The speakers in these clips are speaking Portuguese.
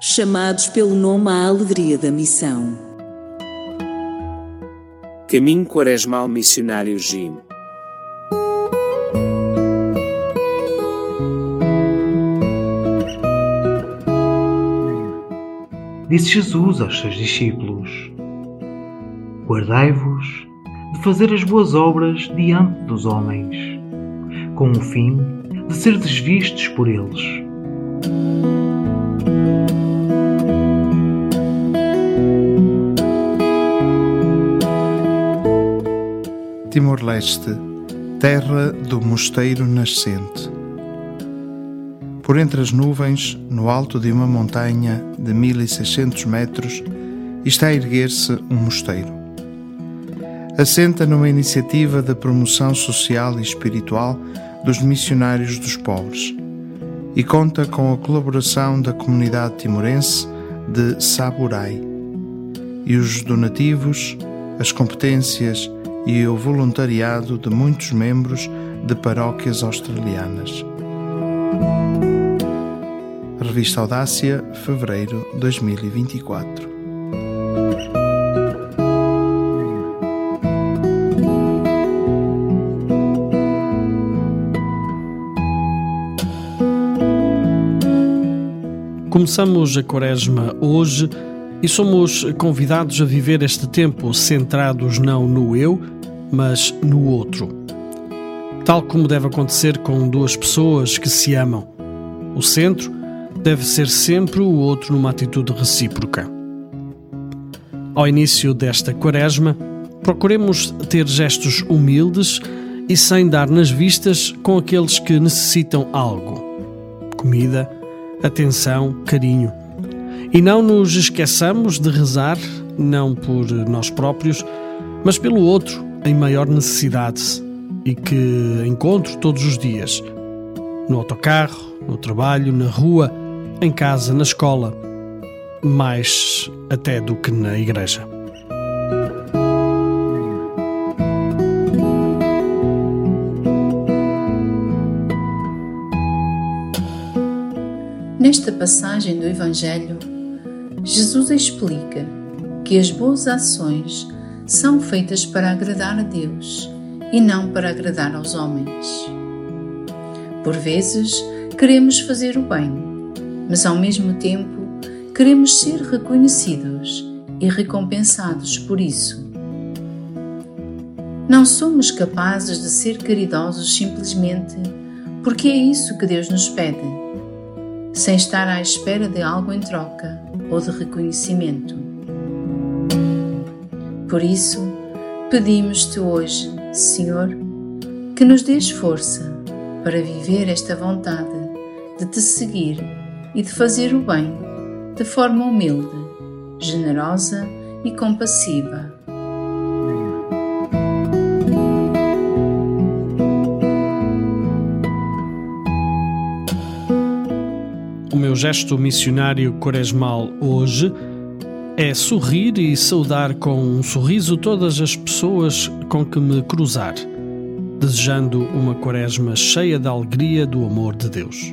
Chamados pelo nome à alegria da missão. Caminho Quaresmal Missionário Jim. Disse Jesus aos seus discípulos: Guardai-vos de fazer as boas obras diante dos homens, com o fim de ser desvistos por eles. Timor-Leste, terra do mosteiro nascente. Por entre as nuvens, no alto de uma montanha de 1600 metros, está a erguer-se um mosteiro. Assenta numa iniciativa de promoção social e espiritual dos missionários dos pobres e conta com a colaboração da comunidade timorense de Saburai e os donativos, as competências e o voluntariado de muitos membros de paróquias australianas. Revista Audácia, fevereiro 2024. Começamos a Quaresma hoje e somos convidados a viver este tempo centrados não no eu, mas no outro. Tal como deve acontecer com duas pessoas que se amam. O centro deve ser sempre o outro numa atitude recíproca. Ao início desta Quaresma, procuremos ter gestos humildes e sem dar nas vistas com aqueles que necessitam algo: comida, atenção, carinho. E não nos esqueçamos de rezar, não por nós próprios, mas pelo outro em maior necessidade e que encontro todos os dias. No autocarro, no trabalho, na rua, em casa, na escola, mais até do que na igreja. Nesta passagem do Evangelho, Jesus explica que as boas ações são feitas para agradar a Deus e não para agradar aos homens. Por vezes, queremos fazer o bem, mas ao mesmo tempo queremos ser reconhecidos e recompensados por isso. Não somos capazes de ser caridosos simplesmente porque é isso que Deus nos pede sem estar à espera de algo em troca ou de reconhecimento. Por isso, pedimos-te hoje, Senhor, que nos dês força para viver esta vontade de te seguir e de fazer o bem de forma humilde, generosa e compassiva O meu gesto missionário quaresmal hoje é sorrir e saudar com um sorriso todas as pessoas com que me cruzar, desejando uma quaresma cheia da alegria do amor de Deus.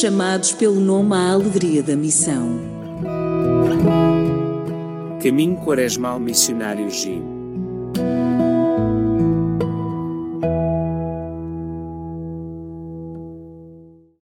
Chamados pelo nome à alegria da missão. Caminho Quaresmal Missionário Jim